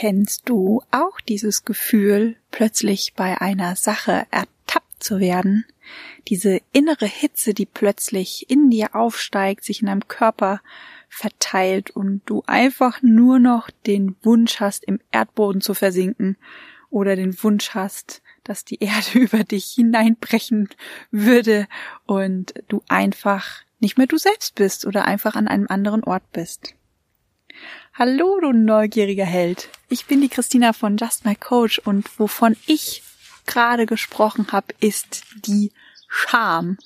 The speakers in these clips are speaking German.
Kennst du auch dieses Gefühl, plötzlich bei einer Sache ertappt zu werden? Diese innere Hitze, die plötzlich in dir aufsteigt, sich in deinem Körper verteilt und du einfach nur noch den Wunsch hast, im Erdboden zu versinken oder den Wunsch hast, dass die Erde über dich hineinbrechen würde und du einfach nicht mehr du selbst bist oder einfach an einem anderen Ort bist. Hallo, du neugieriger Held. Ich bin die Christina von Just My Coach und wovon ich gerade gesprochen habe, ist die Scham.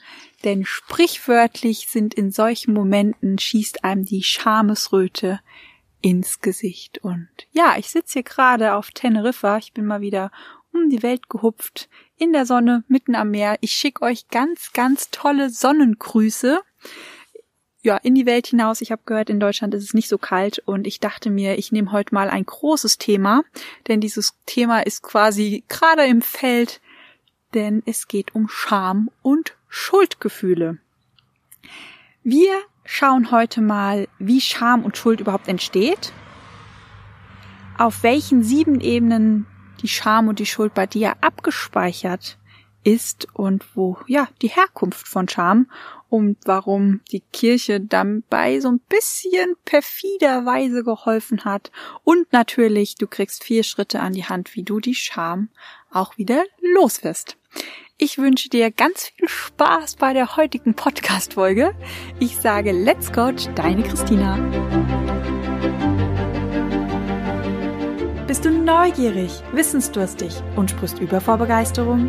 Denn sprichwörtlich sind in solchen Momenten schießt einem die Schamesröte ins Gesicht. Und ja, ich sitze hier gerade auf Teneriffa. Ich bin mal wieder um die Welt gehupft, in der Sonne, mitten am Meer. Ich schicke euch ganz, ganz tolle Sonnengrüße ja, in die Welt hinaus. Ich habe gehört, in Deutschland ist es nicht so kalt und ich dachte mir, ich nehme heute mal ein großes Thema, denn dieses Thema ist quasi gerade im Feld, denn es geht um Scham und Schuldgefühle. Wir schauen heute mal, wie Scham und Schuld überhaupt entsteht, auf welchen sieben Ebenen die Scham und die Schuld bei dir abgespeichert ist und wo ja die Herkunft von Scham und warum die Kirche dabei so ein bisschen perfiderweise geholfen hat. Und natürlich, du kriegst vier Schritte an die Hand, wie du die Scham auch wieder los wirst. Ich wünsche dir ganz viel Spaß bei der heutigen Podcast-Folge. Ich sage Let's Coach, deine Christina. Bist du neugierig, wissensdurstig und sprichst über vor Begeisterung?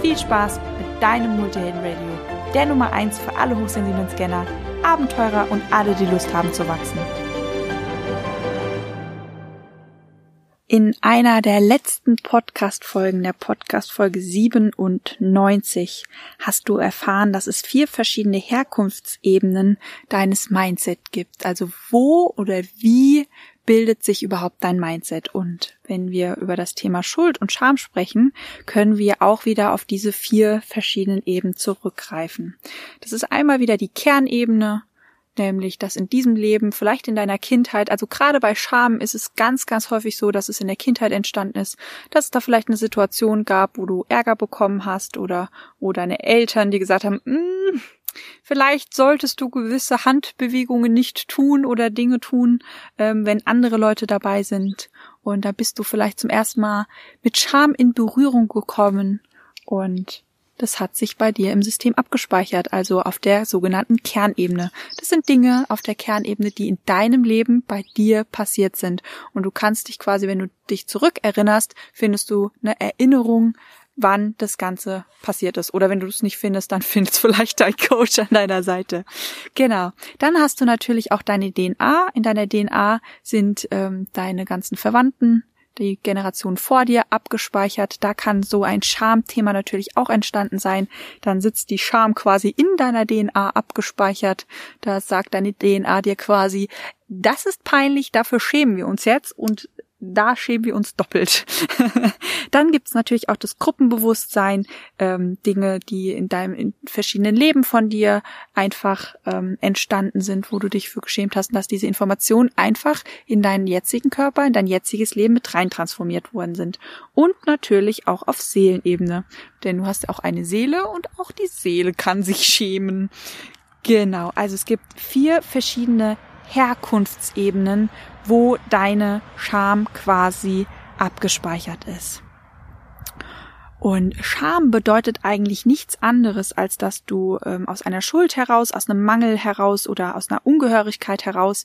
Viel Spaß mit deinem Multihelden Radio, der Nummer 1 für alle hochsensiblen Scanner, Abenteurer und alle, die Lust haben zu wachsen. In einer der letzten Podcast-Folgen, der Podcast-Folge 97, hast du erfahren, dass es vier verschiedene Herkunftsebenen deines Mindset gibt. Also wo oder wie bildet sich überhaupt dein Mindset? Und wenn wir über das Thema Schuld und Scham sprechen, können wir auch wieder auf diese vier verschiedenen Ebenen zurückgreifen. Das ist einmal wieder die Kernebene, nämlich dass in diesem Leben, vielleicht in deiner Kindheit, also gerade bei Scham ist es ganz, ganz häufig so, dass es in der Kindheit entstanden ist, dass es da vielleicht eine Situation gab, wo du Ärger bekommen hast oder wo deine Eltern dir gesagt haben, mm, Vielleicht solltest du gewisse Handbewegungen nicht tun oder Dinge tun, ähm, wenn andere Leute dabei sind. Und da bist du vielleicht zum ersten Mal mit Scham in Berührung gekommen und das hat sich bei dir im System abgespeichert, also auf der sogenannten Kernebene. Das sind Dinge auf der Kernebene, die in deinem Leben bei dir passiert sind. Und du kannst dich quasi, wenn du dich zurückerinnerst, findest du eine Erinnerung wann das Ganze passiert ist. Oder wenn du es nicht findest, dann findest vielleicht dein Coach an deiner Seite. Genau. Dann hast du natürlich auch deine DNA. In deiner DNA sind ähm, deine ganzen Verwandten, die Generation vor dir abgespeichert. Da kann so ein Schamthema natürlich auch entstanden sein. Dann sitzt die Scham quasi in deiner DNA abgespeichert. Da sagt deine DNA dir quasi, das ist peinlich, dafür schämen wir uns jetzt und da schämen wir uns doppelt. Dann gibt's natürlich auch das Gruppenbewusstsein, ähm, Dinge, die in deinem in verschiedenen Leben von dir einfach ähm, entstanden sind, wo du dich für geschämt hast, dass diese Informationen einfach in deinen jetzigen Körper, in dein jetziges Leben mit rein transformiert worden sind. Und natürlich auch auf Seelenebene, denn du hast ja auch eine Seele und auch die Seele kann sich schämen. Genau, also es gibt vier verschiedene Herkunftsebenen, wo deine Scham quasi abgespeichert ist. Und Scham bedeutet eigentlich nichts anderes, als dass du ähm, aus einer Schuld heraus, aus einem Mangel heraus oder aus einer Ungehörigkeit heraus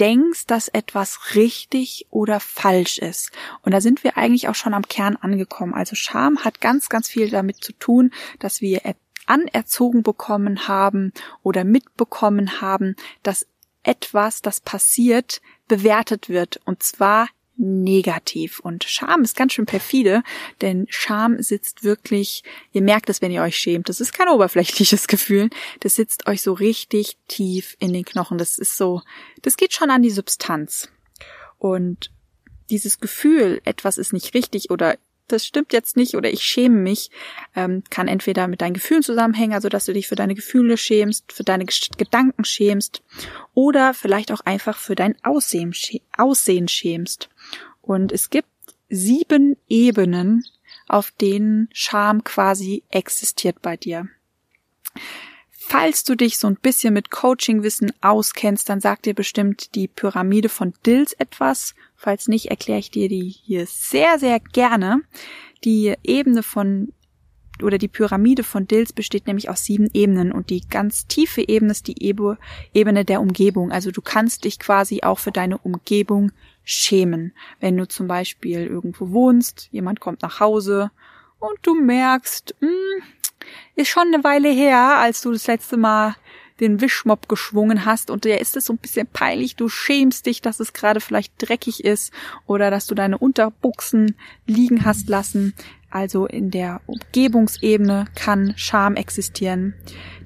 denkst, dass etwas richtig oder falsch ist. Und da sind wir eigentlich auch schon am Kern angekommen. Also Scham hat ganz, ganz viel damit zu tun, dass wir anerzogen bekommen haben oder mitbekommen haben, dass etwas, das passiert, bewertet wird und zwar negativ. Und Scham ist ganz schön perfide, denn Scham sitzt wirklich, ihr merkt es, wenn ihr euch schämt. Das ist kein oberflächliches Gefühl. Das sitzt euch so richtig tief in den Knochen. Das ist so, das geht schon an die Substanz. Und dieses Gefühl, etwas ist nicht richtig oder das stimmt jetzt nicht oder ich schäme mich, ähm, kann entweder mit deinen Gefühlen zusammenhängen, also dass du dich für deine Gefühle schämst, für deine Gedanken schämst oder vielleicht auch einfach für dein Aussehen, Aussehen schämst. Und es gibt sieben Ebenen, auf denen Scham quasi existiert bei dir. Falls du dich so ein bisschen mit Coaching-Wissen auskennst, dann sagt dir bestimmt die Pyramide von Dills etwas. Falls nicht, erkläre ich dir die hier sehr, sehr gerne. Die Ebene von oder die Pyramide von Dills besteht nämlich aus sieben Ebenen und die ganz tiefe Ebene ist die Ebene der Umgebung. Also du kannst dich quasi auch für deine Umgebung schämen. Wenn du zum Beispiel irgendwo wohnst, jemand kommt nach Hause und du merkst, mh, hm, ist schon eine Weile her, als du das letzte Mal den Wischmopp geschwungen hast und der ist es so ein bisschen peinlich, du schämst dich, dass es gerade vielleicht dreckig ist oder dass du deine Unterbuchsen liegen hast lassen. Also in der Umgebungsebene kann Scham existieren.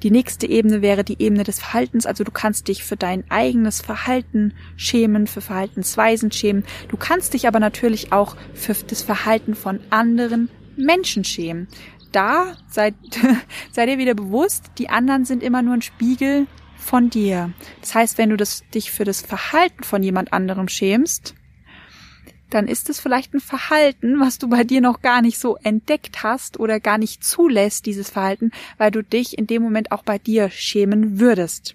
Die nächste Ebene wäre die Ebene des Verhaltens. Also du kannst dich für dein eigenes Verhalten schämen, für Verhaltensweisen schämen. Du kannst dich aber natürlich auch für das Verhalten von anderen Menschen schämen da, seid, sei dir wieder bewusst, die anderen sind immer nur ein Spiegel von dir. Das heißt, wenn du das, dich für das Verhalten von jemand anderem schämst, dann ist es vielleicht ein Verhalten, was du bei dir noch gar nicht so entdeckt hast oder gar nicht zulässt, dieses Verhalten, weil du dich in dem Moment auch bei dir schämen würdest.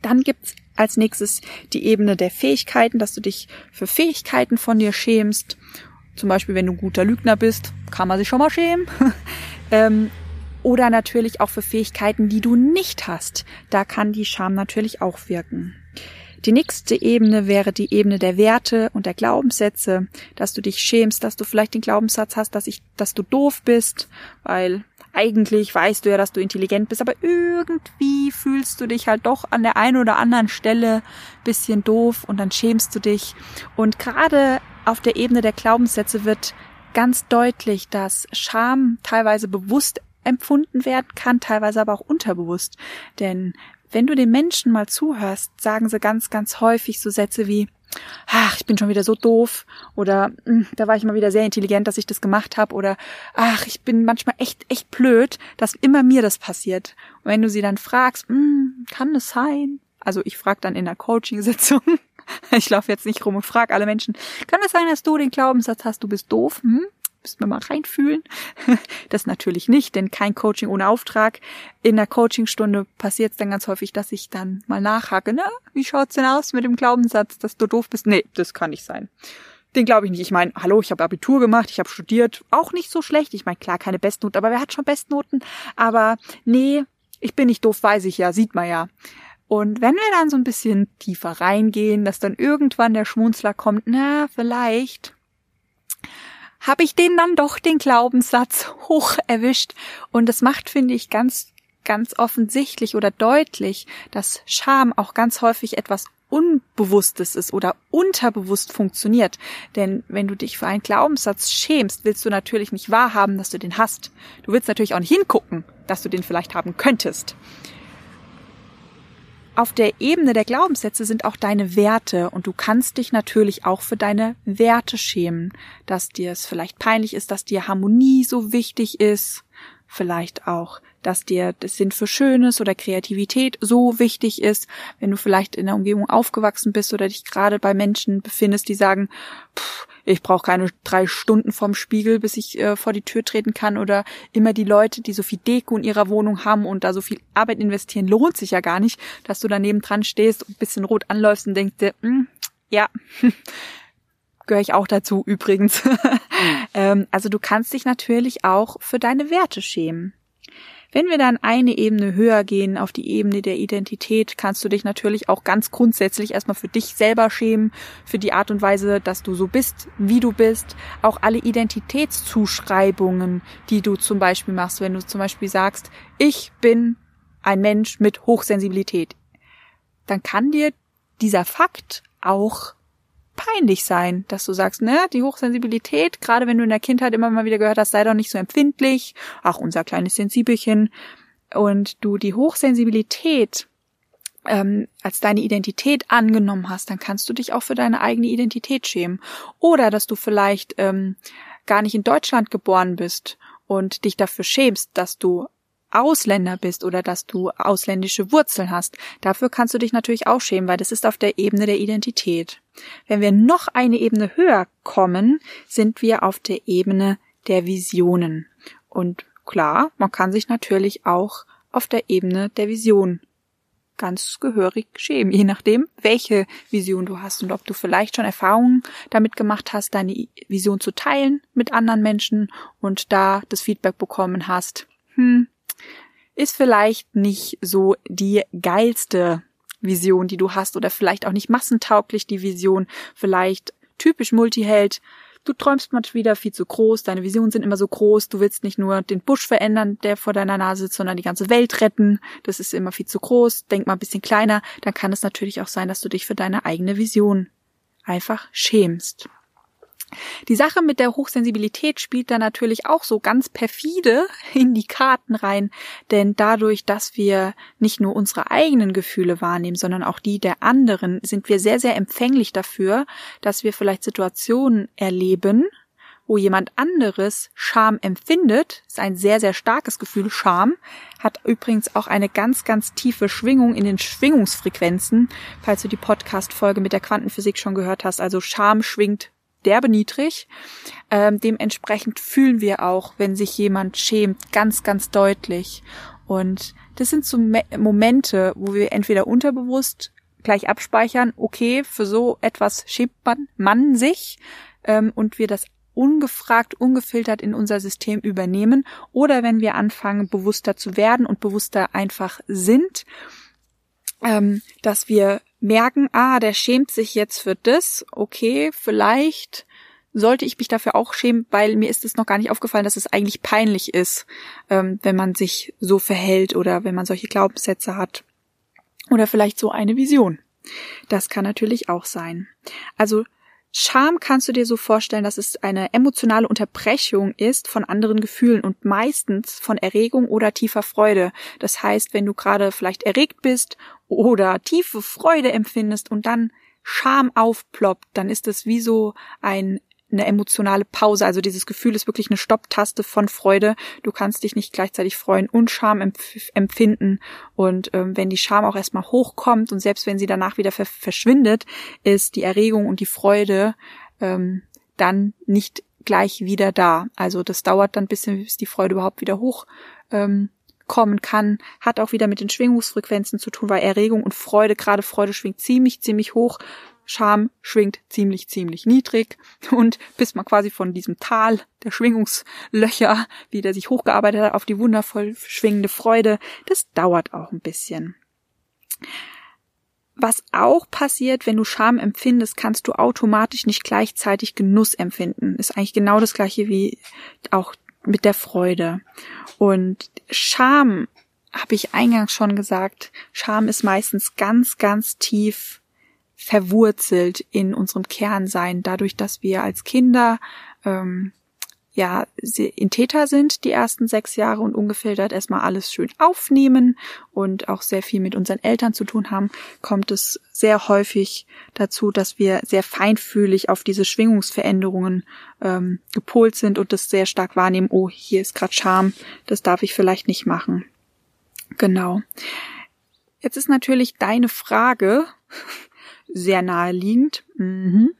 Dann gibt's als nächstes die Ebene der Fähigkeiten, dass du dich für Fähigkeiten von dir schämst zum Beispiel, wenn du ein guter Lügner bist, kann man sich schon mal schämen. ähm, oder natürlich auch für Fähigkeiten, die du nicht hast. Da kann die Scham natürlich auch wirken. Die nächste Ebene wäre die Ebene der Werte und der Glaubenssätze, dass du dich schämst, dass du vielleicht den Glaubenssatz hast, dass ich, dass du doof bist, weil eigentlich weißt du ja, dass du intelligent bist, aber irgendwie fühlst du dich halt doch an der einen oder anderen Stelle bisschen doof und dann schämst du dich. Und gerade auf der Ebene der Glaubenssätze wird ganz deutlich, dass Scham teilweise bewusst empfunden werden kann, teilweise aber auch unterbewusst. Denn wenn du den Menschen mal zuhörst, sagen sie ganz, ganz häufig so Sätze wie, ach, ich bin schon wieder so doof oder hm, da war ich mal wieder sehr intelligent, dass ich das gemacht habe oder ach, ich bin manchmal echt, echt blöd, dass immer mir das passiert. Und wenn du sie dann fragst, hm, kann es sein? Also ich frage dann in der Coaching-Sitzung, ich laufe jetzt nicht rum und frage alle Menschen, kann es sein, dass du den Glaubenssatz hast, du bist doof? Hm? Müssen wir mal reinfühlen. Das natürlich nicht, denn kein Coaching ohne Auftrag. In der Coachingstunde passiert es dann ganz häufig, dass ich dann mal nachhake, na, wie schaut's denn aus mit dem Glaubenssatz, dass du doof bist? Nee, das kann nicht sein. Den glaube ich nicht. Ich meine, hallo, ich habe Abitur gemacht, ich habe studiert, auch nicht so schlecht. Ich meine, klar, keine Bestnoten, aber wer hat schon Bestnoten? Aber nee, ich bin nicht doof, weiß ich ja, sieht man ja. Und wenn wir dann so ein bisschen tiefer reingehen, dass dann irgendwann der Schmunzler kommt, na, vielleicht habe ich den dann doch den Glaubenssatz hoch erwischt. Und das macht, finde ich, ganz, ganz offensichtlich oder deutlich, dass Scham auch ganz häufig etwas Unbewusstes ist oder unterbewusst funktioniert. Denn wenn du dich für einen Glaubenssatz schämst, willst du natürlich nicht wahrhaben, dass du den hast. Du willst natürlich auch nicht hingucken, dass du den vielleicht haben könntest auf der Ebene der Glaubenssätze sind auch deine Werte und du kannst dich natürlich auch für deine Werte schämen, dass dir es vielleicht peinlich ist, dass dir Harmonie so wichtig ist, vielleicht auch, dass dir das Sinn für Schönes oder Kreativität so wichtig ist, wenn du vielleicht in der Umgebung aufgewachsen bist oder dich gerade bei Menschen befindest, die sagen, pff, ich brauche keine drei Stunden vorm Spiegel, bis ich äh, vor die Tür treten kann oder immer die Leute, die so viel Deko in ihrer Wohnung haben und da so viel Arbeit investieren, lohnt sich ja gar nicht, dass du daneben dran stehst und ein bisschen rot anläufst und denkst dir, hm, ja, gehöre ich auch dazu übrigens. ähm, also du kannst dich natürlich auch für deine Werte schämen. Wenn wir dann eine Ebene höher gehen, auf die Ebene der Identität, kannst du dich natürlich auch ganz grundsätzlich erstmal für dich selber schämen, für die Art und Weise, dass du so bist, wie du bist. Auch alle Identitätszuschreibungen, die du zum Beispiel machst, wenn du zum Beispiel sagst, ich bin ein Mensch mit Hochsensibilität, dann kann dir dieser Fakt auch peinlich sein, dass du sagst, ne, die Hochsensibilität, gerade wenn du in der Kindheit immer mal wieder gehört hast, sei doch nicht so empfindlich, ach, unser kleines Sensibelchen, und du die Hochsensibilität ähm, als deine Identität angenommen hast, dann kannst du dich auch für deine eigene Identität schämen. Oder dass du vielleicht ähm, gar nicht in Deutschland geboren bist und dich dafür schämst, dass du Ausländer bist oder dass du ausländische Wurzeln hast. Dafür kannst du dich natürlich auch schämen, weil das ist auf der Ebene der Identität. Wenn wir noch eine Ebene höher kommen, sind wir auf der Ebene der Visionen. Und klar, man kann sich natürlich auch auf der Ebene der Vision ganz gehörig schämen, je nachdem, welche Vision du hast und ob du vielleicht schon Erfahrungen damit gemacht hast, deine Vision zu teilen mit anderen Menschen und da das Feedback bekommen hast. Hm, ist vielleicht nicht so die geilste Vision, die du hast oder vielleicht auch nicht massentauglich die Vision, vielleicht typisch Multiheld, Du träumst mal wieder viel zu groß, deine Visionen sind immer so groß, du willst nicht nur den Busch verändern, der vor deiner Nase sitzt, sondern die ganze Welt retten. Das ist immer viel zu groß, denk mal ein bisschen kleiner, dann kann es natürlich auch sein, dass du dich für deine eigene Vision einfach schämst. Die Sache mit der Hochsensibilität spielt da natürlich auch so ganz perfide in die Karten rein, denn dadurch, dass wir nicht nur unsere eigenen Gefühle wahrnehmen, sondern auch die der anderen, sind wir sehr, sehr empfänglich dafür, dass wir vielleicht Situationen erleben, wo jemand anderes Scham empfindet, ist ein sehr, sehr starkes Gefühl. Scham hat übrigens auch eine ganz, ganz tiefe Schwingung in den Schwingungsfrequenzen, falls du die Podcast-Folge mit der Quantenphysik schon gehört hast. Also Scham schwingt derbe niedrig. Ähm, dementsprechend fühlen wir auch, wenn sich jemand schämt, ganz, ganz deutlich. Und das sind so Me Momente, wo wir entweder unterbewusst gleich abspeichern, okay, für so etwas schämt man, man sich ähm, und wir das ungefragt, ungefiltert in unser System übernehmen oder wenn wir anfangen, bewusster zu werden und bewusster einfach sind, ähm, dass wir merken, ah, der schämt sich jetzt für das, okay, vielleicht sollte ich mich dafür auch schämen, weil mir ist es noch gar nicht aufgefallen, dass es eigentlich peinlich ist, ähm, wenn man sich so verhält oder wenn man solche Glaubenssätze hat. Oder vielleicht so eine Vision. Das kann natürlich auch sein. Also Scham kannst du dir so vorstellen, dass es eine emotionale Unterbrechung ist von anderen Gefühlen und meistens von Erregung oder tiefer Freude. Das heißt, wenn du gerade vielleicht erregt bist oder tiefe Freude empfindest und dann Scham aufploppt, dann ist es wie so ein eine emotionale Pause. Also dieses Gefühl ist wirklich eine Stopptaste von Freude. Du kannst dich nicht gleichzeitig freuen und Scham empf empfinden. Und ähm, wenn die Scham auch erstmal hochkommt und selbst wenn sie danach wieder ver verschwindet, ist die Erregung und die Freude ähm, dann nicht gleich wieder da. Also das dauert dann ein bisschen, bis die Freude überhaupt wieder hoch ähm, kommen kann, hat auch wieder mit den Schwingungsfrequenzen zu tun, weil Erregung und Freude, gerade Freude schwingt ziemlich, ziemlich hoch, Scham schwingt ziemlich, ziemlich niedrig und bis man quasi von diesem Tal der Schwingungslöcher wieder sich hochgearbeitet hat auf die wundervoll schwingende Freude, das dauert auch ein bisschen. Was auch passiert, wenn du Scham empfindest, kannst du automatisch nicht gleichzeitig Genuss empfinden. Ist eigentlich genau das gleiche wie auch mit der Freude. Und Scham, habe ich eingangs schon gesagt, Scham ist meistens ganz, ganz tief verwurzelt in unserem Kernsein, dadurch, dass wir als Kinder ähm, ja in Täter sind die ersten sechs Jahre und ungefiltert erstmal alles schön aufnehmen und auch sehr viel mit unseren Eltern zu tun haben, kommt es sehr häufig dazu, dass wir sehr feinfühlig auf diese Schwingungsveränderungen ähm, gepolt sind und das sehr stark wahrnehmen, oh, hier ist gerade Scham, das darf ich vielleicht nicht machen. Genau. Jetzt ist natürlich deine Frage sehr naheliegend. Mhm.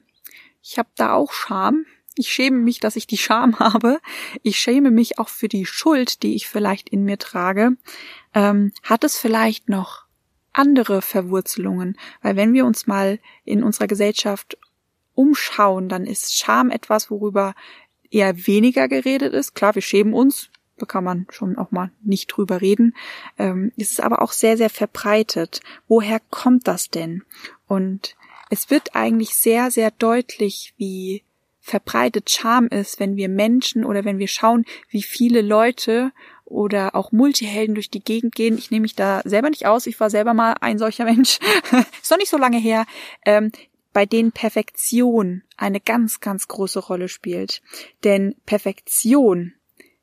Ich habe da auch Scham. Ich schäme mich, dass ich die Scham habe. Ich schäme mich auch für die Schuld, die ich vielleicht in mir trage. Ähm, hat es vielleicht noch andere Verwurzelungen? Weil wenn wir uns mal in unserer Gesellschaft umschauen, dann ist Scham etwas, worüber eher weniger geredet ist. Klar, wir schämen uns, da kann man schon auch mal nicht drüber reden. Ähm, es ist aber auch sehr, sehr verbreitet. Woher kommt das denn? Und es wird eigentlich sehr, sehr deutlich, wie verbreitet Scham ist, wenn wir Menschen oder wenn wir schauen, wie viele Leute oder auch Multihelden durch die Gegend gehen. Ich nehme mich da selber nicht aus. Ich war selber mal ein solcher Mensch. ist noch nicht so lange her. Ähm, bei denen Perfektion eine ganz, ganz große Rolle spielt. Denn Perfektion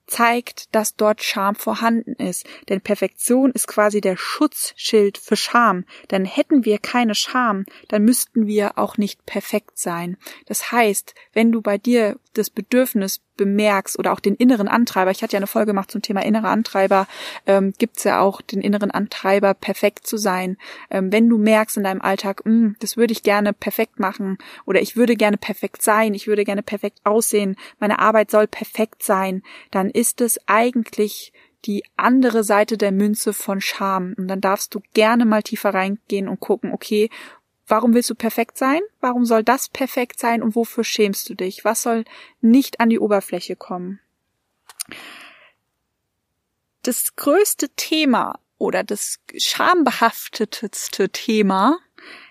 zeigt, dass dort Scham vorhanden ist. Denn Perfektion ist quasi der Schutzschild für Scham. Denn hätten wir keine Scham, dann müssten wir auch nicht perfekt sein. Das heißt, wenn du bei dir das Bedürfnis bemerkst oder auch den inneren Antreiber, ich hatte ja eine Folge gemacht zum Thema innere Antreiber, ähm, gibt ja auch den inneren Antreiber, perfekt zu sein. Ähm, wenn du merkst in deinem Alltag, hm, das würde ich gerne perfekt machen oder ich würde gerne perfekt sein, ich würde gerne perfekt aussehen, meine Arbeit soll perfekt sein, dann ist es eigentlich die andere Seite der Münze von Scham. Und dann darfst du gerne mal tiefer reingehen und gucken, okay, Warum willst du perfekt sein? Warum soll das perfekt sein und wofür schämst du dich? Was soll nicht an die Oberfläche kommen? Das größte Thema oder das schambehaftetste Thema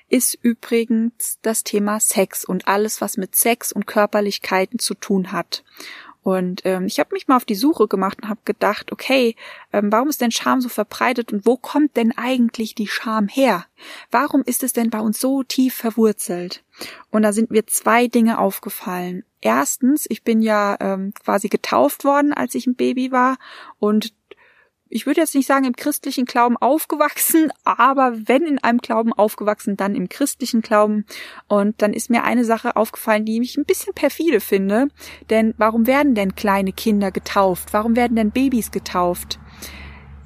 ist übrigens das Thema Sex und alles, was mit Sex und Körperlichkeiten zu tun hat. Und ähm, ich habe mich mal auf die Suche gemacht und habe gedacht, okay, ähm, warum ist denn Scham so verbreitet und wo kommt denn eigentlich die Scham her? Warum ist es denn bei uns so tief verwurzelt? Und da sind mir zwei Dinge aufgefallen. Erstens, ich bin ja ähm, quasi getauft worden, als ich ein Baby war und ich würde jetzt nicht sagen im christlichen Glauben aufgewachsen, aber wenn in einem Glauben aufgewachsen, dann im christlichen Glauben. Und dann ist mir eine Sache aufgefallen, die ich ein bisschen perfide finde. Denn warum werden denn kleine Kinder getauft? Warum werden denn Babys getauft?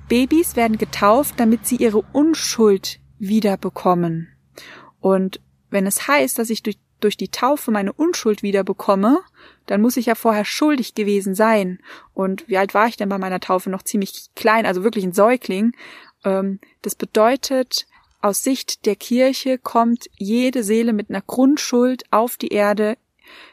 Babys werden getauft, damit sie ihre Unschuld wiederbekommen. Und wenn es heißt, dass ich durch durch die Taufe meine Unschuld wieder bekomme, dann muss ich ja vorher schuldig gewesen sein. Und wie alt war ich denn bei meiner Taufe? Noch ziemlich klein, also wirklich ein Säugling. Ähm, das bedeutet, aus Sicht der Kirche kommt jede Seele mit einer Grundschuld auf die Erde,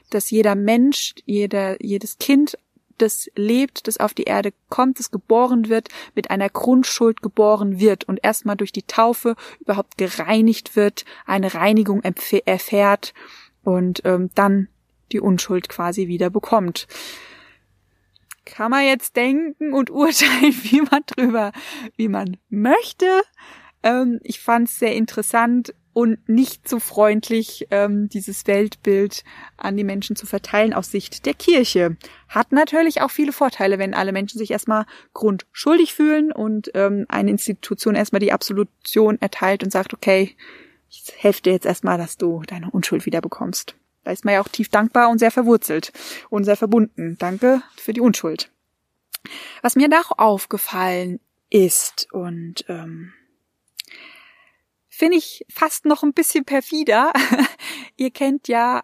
dass jeder Mensch, jeder, jedes Kind das lebt, das auf die Erde kommt, das geboren wird, mit einer Grundschuld geboren wird und erstmal durch die Taufe überhaupt gereinigt wird, eine Reinigung erfährt und ähm, dann die Unschuld quasi wieder bekommt. Kann man jetzt denken und urteilen, wie man drüber, wie man möchte. Ähm, ich fand es sehr interessant und nicht so freundlich, ähm, dieses Weltbild an die Menschen zu verteilen aus Sicht der Kirche. Hat natürlich auch viele Vorteile, wenn alle Menschen sich erstmal grundschuldig fühlen und ähm, eine Institution erstmal die Absolution erteilt und sagt, okay, ich helfe dir jetzt erstmal, dass du deine Unschuld wiederbekommst. Da ist man ja auch tief dankbar und sehr verwurzelt und sehr verbunden. Danke für die Unschuld. Was mir noch aufgefallen ist und ähm, finde ich fast noch ein bisschen perfider. ihr kennt ja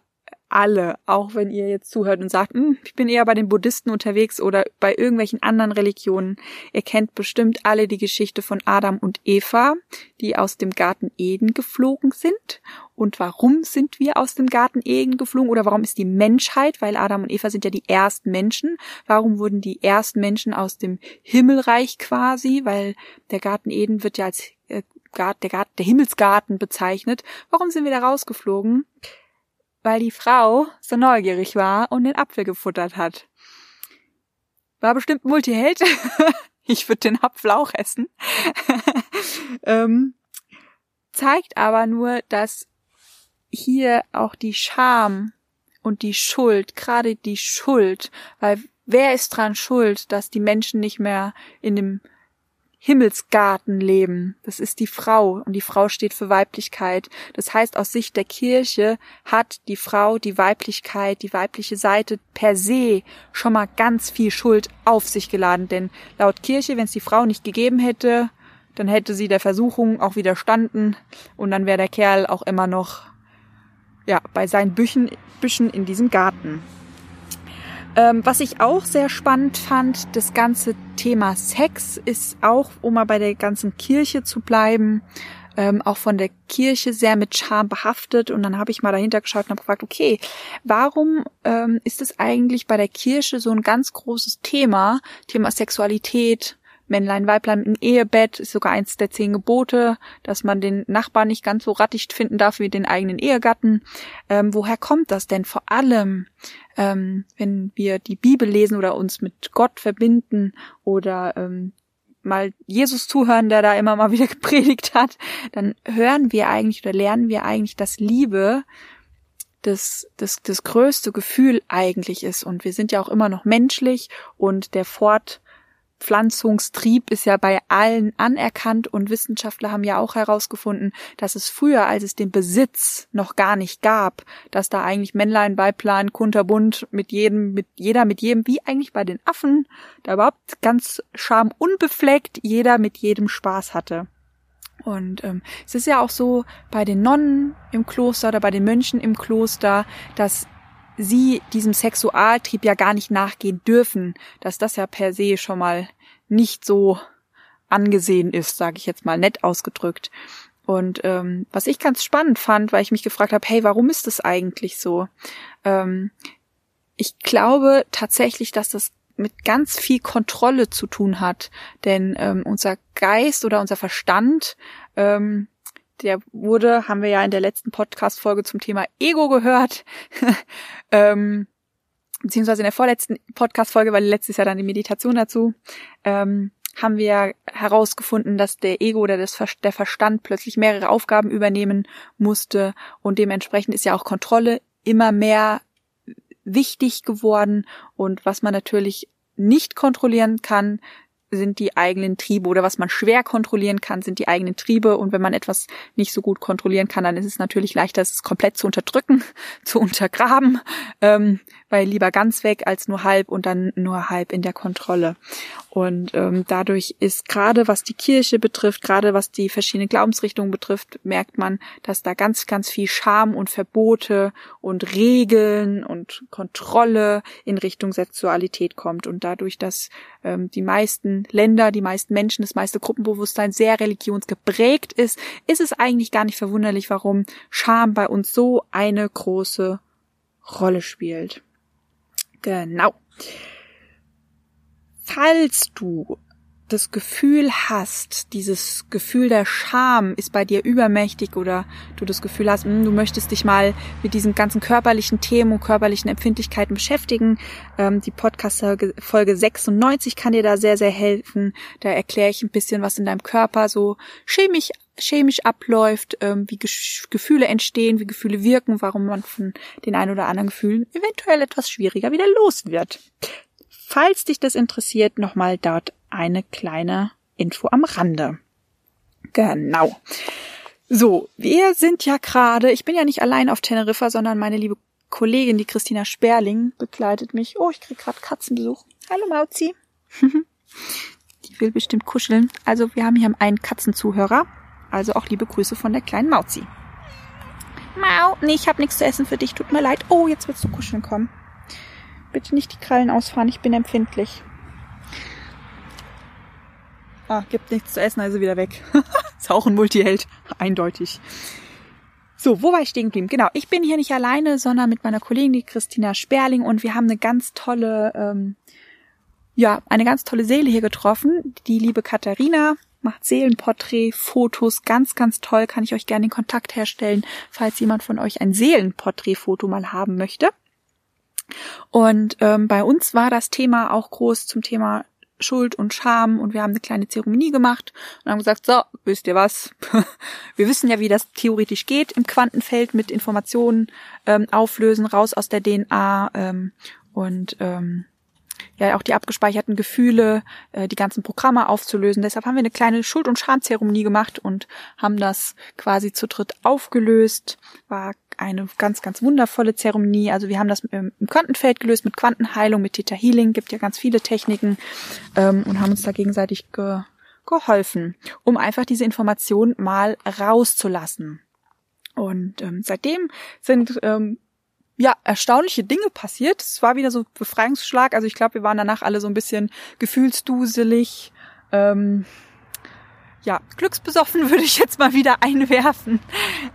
alle, auch wenn ihr jetzt zuhört und sagt, hm, ich bin eher bei den Buddhisten unterwegs oder bei irgendwelchen anderen Religionen. Ihr kennt bestimmt alle die Geschichte von Adam und Eva, die aus dem Garten Eden geflogen sind. Und warum sind wir aus dem Garten Eden geflogen oder warum ist die Menschheit, weil Adam und Eva sind ja die ersten Menschen, warum wurden die ersten Menschen aus dem Himmelreich quasi, weil der Garten Eden wird ja als äh, der, Garten, der Himmelsgarten bezeichnet. Warum sind wir da rausgeflogen? Weil die Frau so neugierig war und den Apfel gefuttert hat. War bestimmt Multiheld. ich würde den Apfel auch essen. ähm, zeigt aber nur, dass hier auch die Scham und die Schuld, gerade die Schuld, weil wer ist dran schuld, dass die Menschen nicht mehr in dem Himmelsgarten leben. Das ist die Frau und die Frau steht für Weiblichkeit. Das heißt, aus Sicht der Kirche hat die Frau die Weiblichkeit, die weibliche Seite per se schon mal ganz viel Schuld auf sich geladen. Denn laut Kirche, wenn es die Frau nicht gegeben hätte, dann hätte sie der Versuchung auch widerstanden und dann wäre der Kerl auch immer noch ja bei seinen Büchen, Büschen in diesem Garten. Ähm, was ich auch sehr spannend fand, das ganze Thema Sex ist auch, um mal bei der ganzen Kirche zu bleiben, ähm, auch von der Kirche sehr mit Scham behaftet. Und dann habe ich mal dahinter geschaut und habe gefragt, okay, warum ähm, ist es eigentlich bei der Kirche so ein ganz großes Thema, Thema Sexualität, Männlein, Weiblein im Ehebett ist sogar eins der zehn Gebote, dass man den Nachbarn nicht ganz so rattig finden darf wie den eigenen Ehegatten. Ähm, woher kommt das denn? Vor allem, ähm, wenn wir die Bibel lesen oder uns mit Gott verbinden oder ähm, mal Jesus zuhören, der da immer mal wieder gepredigt hat, dann hören wir eigentlich oder lernen wir eigentlich, dass Liebe das, das, das größte Gefühl eigentlich ist. Und wir sind ja auch immer noch menschlich und der Fort, Fortpflanzungstrieb ist ja bei allen anerkannt und Wissenschaftler haben ja auch herausgefunden, dass es früher, als es den Besitz noch gar nicht gab, dass da eigentlich Männlein, Weiblein, kunterbunt mit jedem, mit jeder, mit jedem, wie eigentlich bei den Affen, da überhaupt ganz schamunbefleckt jeder mit jedem Spaß hatte. Und ähm, es ist ja auch so bei den Nonnen im Kloster oder bei den Mönchen im Kloster, dass sie diesem Sexualtrieb ja gar nicht nachgehen dürfen, dass das ja per se schon mal nicht so angesehen ist, sage ich jetzt mal nett ausgedrückt. Und ähm, was ich ganz spannend fand, weil ich mich gefragt habe, hey, warum ist das eigentlich so? Ähm, ich glaube tatsächlich, dass das mit ganz viel Kontrolle zu tun hat, denn ähm, unser Geist oder unser Verstand ähm, der wurde, haben wir ja in der letzten Podcast-Folge zum Thema Ego gehört. ähm, beziehungsweise in der vorletzten Podcast-Folge, weil letztes Jahr dann die Meditation dazu, ähm, haben wir herausgefunden, dass der Ego oder das, der Verstand plötzlich mehrere Aufgaben übernehmen musste und dementsprechend ist ja auch Kontrolle immer mehr wichtig geworden und was man natürlich nicht kontrollieren kann, sind die eigenen Triebe oder was man schwer kontrollieren kann, sind die eigenen Triebe. Und wenn man etwas nicht so gut kontrollieren kann, dann ist es natürlich leichter, es komplett zu unterdrücken, zu untergraben, ähm, weil lieber ganz weg als nur halb und dann nur halb in der Kontrolle. Und ähm, dadurch ist gerade was die Kirche betrifft, gerade was die verschiedenen Glaubensrichtungen betrifft, merkt man, dass da ganz, ganz viel Scham und Verbote und Regeln und Kontrolle in Richtung Sexualität kommt. Und dadurch, dass ähm, die meisten Länder, die meisten Menschen, das meiste Gruppenbewusstsein sehr religionsgeprägt ist, ist es eigentlich gar nicht verwunderlich, warum Scham bei uns so eine große Rolle spielt. Genau. Falls du das Gefühl hast, dieses Gefühl der Scham ist bei dir übermächtig oder du das Gefühl hast, hm, du möchtest dich mal mit diesen ganzen körperlichen Themen und körperlichen Empfindlichkeiten beschäftigen, ähm, die Podcast-Folge 96 kann dir da sehr, sehr helfen. Da erkläre ich ein bisschen, was in deinem Körper so chemisch chemisch abläuft, ähm, wie Gefühle entstehen, wie Gefühle wirken, warum man von den ein oder anderen Gefühlen eventuell etwas schwieriger wieder los wird. Falls dich das interessiert, nochmal dort eine kleine Info am Rande. Genau. So, wir sind ja gerade, ich bin ja nicht allein auf Teneriffa, sondern meine liebe Kollegin, die Christina Sperling, begleitet mich. Oh, ich krieg gerade Katzenbesuch. Hallo Mauzi. die will bestimmt kuscheln. Also wir haben hier einen Katzenzuhörer. Also auch liebe Grüße von der kleinen Mauzi. Mau, nee, ich habe nichts zu essen für dich. Tut mir leid. Oh, jetzt willst du kuscheln kommen. Bitte nicht die Krallen ausfahren, ich bin empfindlich. Ah, gibt nichts zu essen, also wieder weg. ist auch ein Multiheld. Eindeutig. So, wo war ich stehen geblieben? Genau, ich bin hier nicht alleine, sondern mit meiner Kollegin, die Christina Sperling, und wir haben eine ganz tolle, ähm, ja, eine ganz tolle Seele hier getroffen. Die liebe Katharina macht Seelenporträt, Fotos, ganz, ganz toll, kann ich euch gerne den Kontakt herstellen, falls jemand von euch ein Seelenporträtfoto mal haben möchte. Und ähm, bei uns war das Thema auch groß zum Thema Schuld und Scham und wir haben eine kleine Zeremonie gemacht und haben gesagt, so, wisst ihr was? wir wissen ja, wie das theoretisch geht im Quantenfeld mit Informationen ähm, auflösen, raus aus der DNA ähm, und ähm, ja auch die abgespeicherten Gefühle, äh, die ganzen Programme aufzulösen. Deshalb haben wir eine kleine Schuld- und Schamzeremonie gemacht und haben das quasi zu dritt aufgelöst. War eine ganz, ganz wundervolle Zeremonie. Also wir haben das im, Quantenfeld gelöst mit Quantenheilung, mit Theta Healing, gibt ja ganz viele Techniken ähm, und haben uns da gegenseitig ge geholfen, um einfach diese Information mal rauszulassen. Und ähm, seitdem sind ähm, ja, erstaunliche Dinge passiert. Es war wieder so Befreiungsschlag. Also ich glaube, wir waren danach alle so ein bisschen gefühlsduselig. Ähm, ja, glücksbesoffen würde ich jetzt mal wieder einwerfen.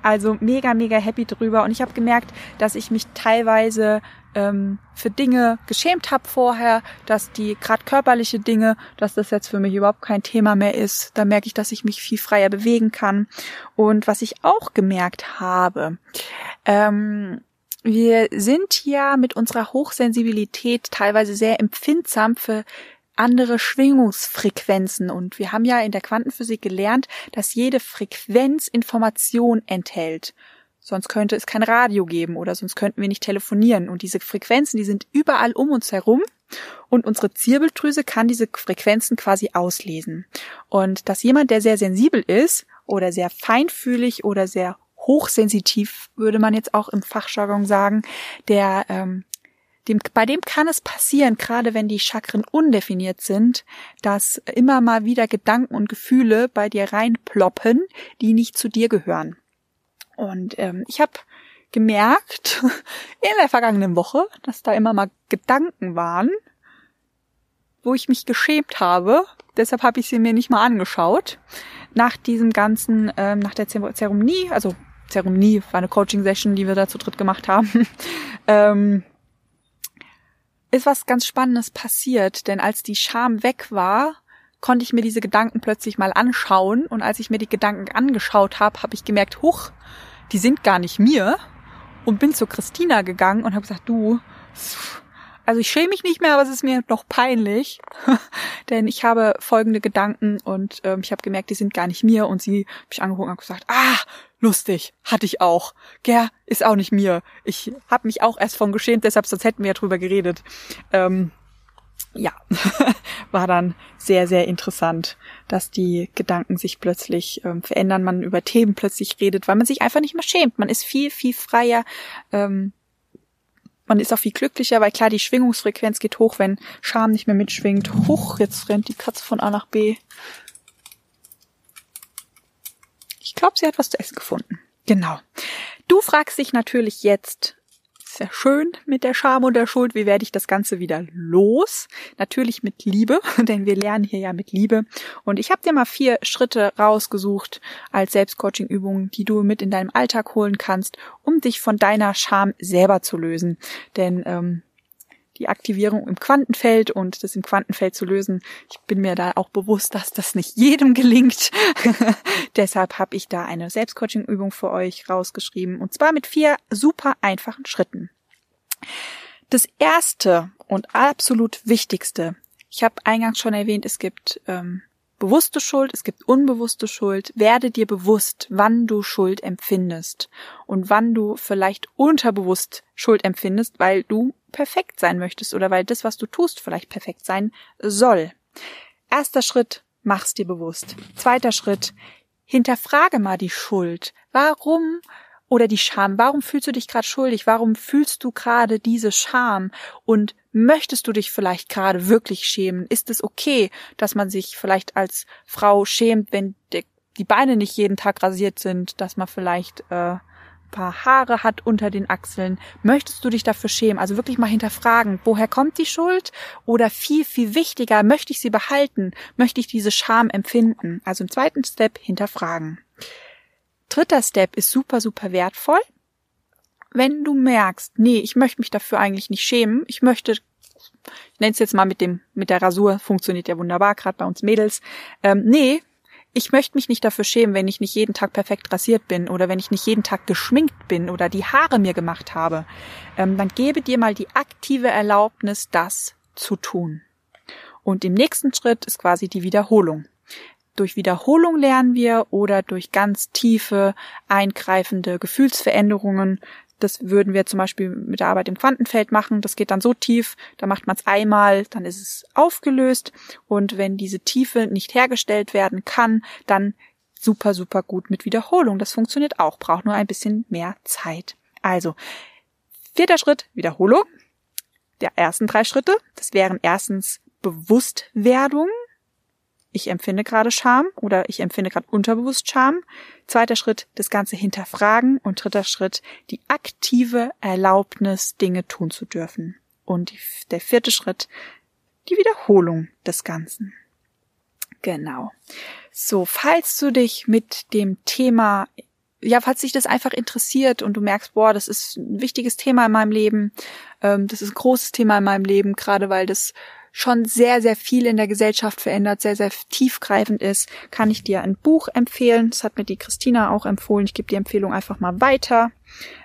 Also mega, mega happy drüber. Und ich habe gemerkt, dass ich mich teilweise ähm, für Dinge geschämt habe vorher, dass die gerade körperliche Dinge, dass das jetzt für mich überhaupt kein Thema mehr ist. Da merke ich, dass ich mich viel freier bewegen kann. Und was ich auch gemerkt habe, ähm, wir sind ja mit unserer Hochsensibilität teilweise sehr empfindsam für andere Schwingungsfrequenzen. Und wir haben ja in der Quantenphysik gelernt, dass jede Frequenz Information enthält. Sonst könnte es kein Radio geben oder sonst könnten wir nicht telefonieren. Und diese Frequenzen, die sind überall um uns herum. Und unsere Zirbeldrüse kann diese Frequenzen quasi auslesen. Und dass jemand, der sehr sensibel ist oder sehr feinfühlig oder sehr hochsensitiv, würde man jetzt auch im Fachjargon sagen, der ähm, dem, bei dem kann es passieren, gerade wenn die Chakren undefiniert sind, dass immer mal wieder Gedanken und Gefühle bei dir reinploppen, die nicht zu dir gehören. Und ähm, ich habe gemerkt in der vergangenen Woche, dass da immer mal Gedanken waren, wo ich mich geschämt habe. Deshalb habe ich sie mir nicht mal angeschaut. Nach diesem ganzen, ähm, nach der Zeremonie, also Zeremonie war eine Coaching-Session, die wir da zu dritt gemacht haben, ähm, ist was ganz Spannendes passiert. Denn als die Scham weg war, konnte ich mir diese Gedanken plötzlich mal anschauen. Und als ich mir die Gedanken angeschaut habe, habe ich gemerkt, huch, die sind gar nicht mir. Und bin zu Christina gegangen und habe gesagt, du, also ich schäme mich nicht mehr, aber es ist mir noch peinlich, denn ich habe folgende Gedanken und ähm, ich habe gemerkt, die sind gar nicht mir und sie habe ich angeguckt und gesagt, ah, lustig, hatte ich auch. Ger ist auch nicht mir. Ich habe mich auch erst von geschämt, deshalb sonst hätten wir ja drüber geredet. Ähm, ja, war dann sehr, sehr interessant, dass die Gedanken sich plötzlich ähm, verändern, man über Themen plötzlich redet, weil man sich einfach nicht mehr schämt. Man ist viel, viel freier. Ähm, man ist auch viel glücklicher, weil klar, die Schwingungsfrequenz geht hoch, wenn Scham nicht mehr mitschwingt. Huch, jetzt rennt die Katze von A nach B. Ich glaube, sie hat was zu essen gefunden. Genau. Du fragst dich natürlich jetzt, sehr schön mit der Scham und der Schuld. Wie werde ich das Ganze wieder los? Natürlich mit Liebe, denn wir lernen hier ja mit Liebe. Und ich habe dir mal vier Schritte rausgesucht als Selbstcoaching-Übungen, die du mit in deinem Alltag holen kannst, um dich von deiner Scham selber zu lösen. Denn ähm, die Aktivierung im Quantenfeld und das im Quantenfeld zu lösen. Ich bin mir da auch bewusst, dass das nicht jedem gelingt. Deshalb habe ich da eine Selbstcoaching-Übung für euch rausgeschrieben und zwar mit vier super einfachen Schritten. Das erste und absolut wichtigste, ich habe eingangs schon erwähnt, es gibt ähm, bewusste Schuld, es gibt unbewusste Schuld. Werde dir bewusst, wann du Schuld empfindest und wann du vielleicht unterbewusst Schuld empfindest, weil du perfekt sein möchtest oder weil das, was du tust, vielleicht perfekt sein soll. Erster Schritt, mach's dir bewusst. Zweiter Schritt, hinterfrage mal die Schuld. Warum oder die Scham. Warum fühlst du dich gerade schuldig? Warum fühlst du gerade diese Scham? Und möchtest du dich vielleicht gerade wirklich schämen? Ist es okay, dass man sich vielleicht als Frau schämt, wenn die Beine nicht jeden Tag rasiert sind, dass man vielleicht äh, paar Haare hat unter den Achseln, möchtest du dich dafür schämen? Also wirklich mal hinterfragen, woher kommt die Schuld? Oder viel, viel wichtiger, möchte ich sie behalten? Möchte ich diese Scham empfinden? Also im zweiten Step hinterfragen. Dritter Step ist super, super wertvoll. Wenn du merkst, nee, ich möchte mich dafür eigentlich nicht schämen, ich möchte ich nenne es jetzt mal mit dem mit der Rasur funktioniert ja wunderbar gerade bei uns Mädels. Ähm, nee, ich möchte mich nicht dafür schämen, wenn ich nicht jeden Tag perfekt rasiert bin oder wenn ich nicht jeden Tag geschminkt bin oder die Haare mir gemacht habe. Ähm, dann gebe dir mal die aktive Erlaubnis, das zu tun. Und im nächsten Schritt ist quasi die Wiederholung. Durch Wiederholung lernen wir oder durch ganz tiefe, eingreifende Gefühlsveränderungen das würden wir zum Beispiel mit der Arbeit im Quantenfeld machen. Das geht dann so tief, da macht man es einmal, dann ist es aufgelöst. Und wenn diese Tiefe nicht hergestellt werden kann, dann super, super gut mit Wiederholung. Das funktioniert auch, braucht nur ein bisschen mehr Zeit. Also, vierter Schritt, Wiederholung. Der ersten drei Schritte, das wären erstens Bewusstwerdung, ich empfinde gerade Scham oder ich empfinde gerade unterbewusst Scham. Zweiter Schritt, das Ganze hinterfragen. Und dritter Schritt, die aktive Erlaubnis, Dinge tun zu dürfen. Und der vierte Schritt, die Wiederholung des Ganzen. Genau. So, falls du dich mit dem Thema ja, falls dich das einfach interessiert und du merkst, boah, das ist ein wichtiges Thema in meinem Leben, ähm, das ist ein großes Thema in meinem Leben, gerade weil das schon sehr, sehr viel in der Gesellschaft verändert, sehr, sehr tiefgreifend ist, kann ich dir ein Buch empfehlen. Das hat mir die Christina auch empfohlen. Ich gebe die Empfehlung einfach mal weiter.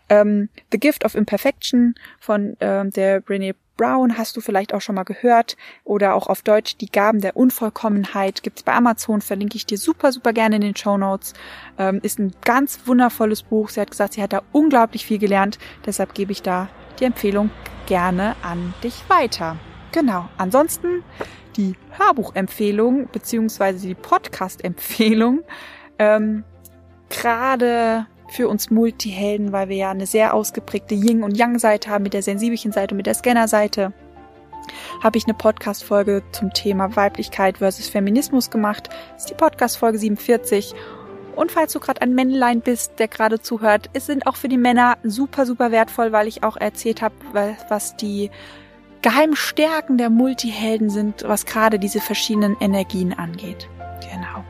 Ähm, The Gift of Imperfection von ähm, der Brené Brown hast du vielleicht auch schon mal gehört oder auch auf Deutsch Die Gaben der Unvollkommenheit gibt's bei Amazon, verlinke ich dir super, super gerne in den Show Notes. Ähm, ist ein ganz wundervolles Buch. Sie hat gesagt, sie hat da unglaublich viel gelernt, deshalb gebe ich da die Empfehlung gerne an dich weiter. Genau. Ansonsten die Hörbuchempfehlung beziehungsweise die Podcast-Empfehlung. Ähm, Gerade für uns Multihelden, weil wir ja eine sehr ausgeprägte Yin- und Yang-Seite haben mit der sensiblen Seite und mit der Scanner-Seite, habe ich eine Podcast-Folge zum Thema Weiblichkeit versus Feminismus gemacht. Das ist die Podcast-Folge 47. Und falls du gerade ein Männlein bist, der gerade zuhört, es sind auch für die Männer super, super wertvoll, weil ich auch erzählt habe, was die geheimen Stärken der Multihelden sind, was gerade diese verschiedenen Energien angeht. Genau.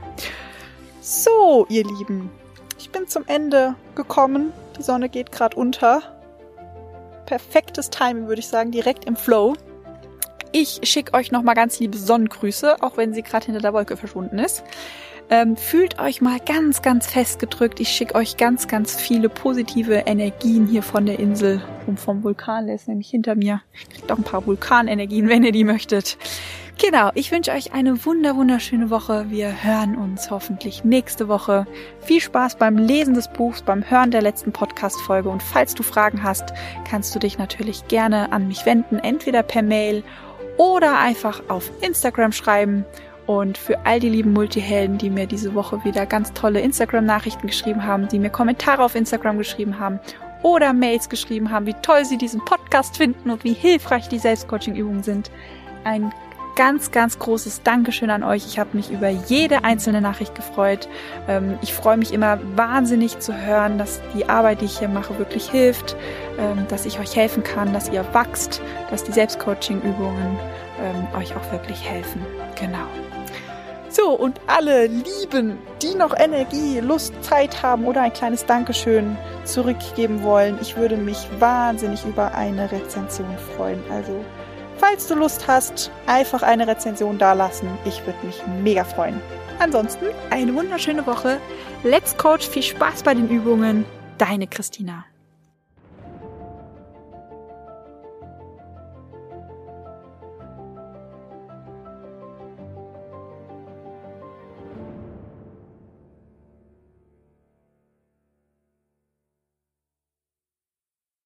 So, ihr Lieben, ich bin zum Ende gekommen. Die Sonne geht gerade unter. Perfektes Timing, würde ich sagen, direkt im Flow. Ich schicke euch nochmal ganz liebe Sonnengrüße, auch wenn sie gerade hinter der Wolke verschwunden ist. Ähm, fühlt euch mal ganz, ganz fest gedrückt. Ich schicke euch ganz, ganz viele positive Energien hier von der Insel und vom Vulkan. Der ist nämlich hinter mir. Kriegt auch ein paar Vulkanenergien, wenn ihr die möchtet. Genau, ich wünsche euch eine wunder wunderschöne Woche. Wir hören uns hoffentlich nächste Woche. Viel Spaß beim Lesen des Buchs, beim Hören der letzten Podcast-Folge und falls du Fragen hast, kannst du dich natürlich gerne an mich wenden, entweder per Mail oder einfach auf Instagram schreiben. Und für all die lieben Multihelden, die mir diese Woche wieder ganz tolle Instagram-Nachrichten geschrieben haben, die mir Kommentare auf Instagram geschrieben haben oder Mails geschrieben haben, wie toll sie diesen Podcast finden und wie hilfreich die Selbstcoaching-Übungen sind. Ein ganz, ganz großes Dankeschön an euch. Ich habe mich über jede einzelne Nachricht gefreut. Ähm, ich freue mich immer wahnsinnig zu hören, dass die Arbeit, die ich hier mache, wirklich hilft, ähm, dass ich euch helfen kann, dass ihr wachst, dass die Selbstcoaching-Übungen ähm, euch auch wirklich helfen. Genau. So, und alle Lieben, die noch Energie, Lust, Zeit haben oder ein kleines Dankeschön zurückgeben wollen, ich würde mich wahnsinnig über eine Rezension freuen. Also Falls du Lust hast, einfach eine Rezension dalassen. Ich würde mich mega freuen. Ansonsten eine wunderschöne Woche. Let's Coach, viel Spaß bei den Übungen. Deine Christina.